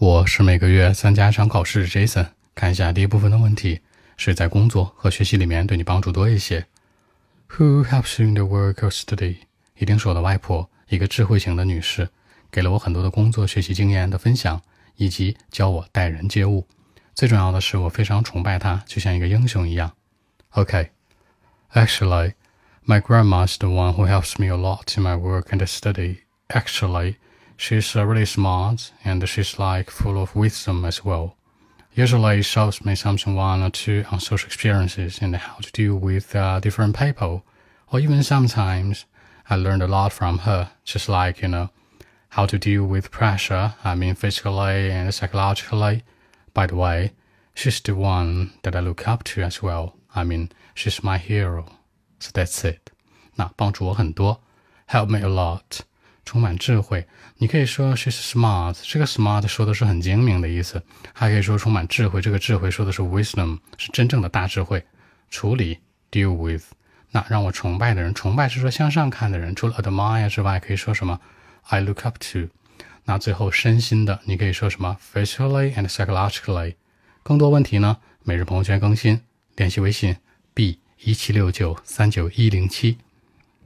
我是每个月参加一场考试的，Jason。看一下第一部分的问题，是在工作和学习里面对你帮助多一些。Who helps you in the work or study？一定是我的外婆，一个智慧型的女士，给了我很多的工作学习经验的分享，以及教我待人接物。最重要的是，我非常崇拜她，就像一个英雄一样。OK，Actually。My grandma is the one who helps me a lot in my work and study. Actually, she's uh, really smart and she's like full of wisdom as well. Usually, shows me something one or two on social experiences and how to deal with uh, different people. Or even sometimes, I learned a lot from her, just like, you know, how to deal with pressure, I mean physically and psychologically. By the way, she's the one that I look up to as well. I mean, she's my hero. So that's it，那帮助我很多，help me a lot， 充满智慧。你可以说 she's smart，这个 smart 说的是很精明的意思，还可以说充满智慧，这个智慧说的是 wisdom，是真正的大智慧。处理 deal with，那让我崇拜的人，崇拜是说向上看的人，除了 admire 之外，可以说什么？I look up to。那最后身心的，你可以说什么？physically and psychologically。更多问题呢？每日朋友圈更新，联系微信 b。一七六九三九一零七。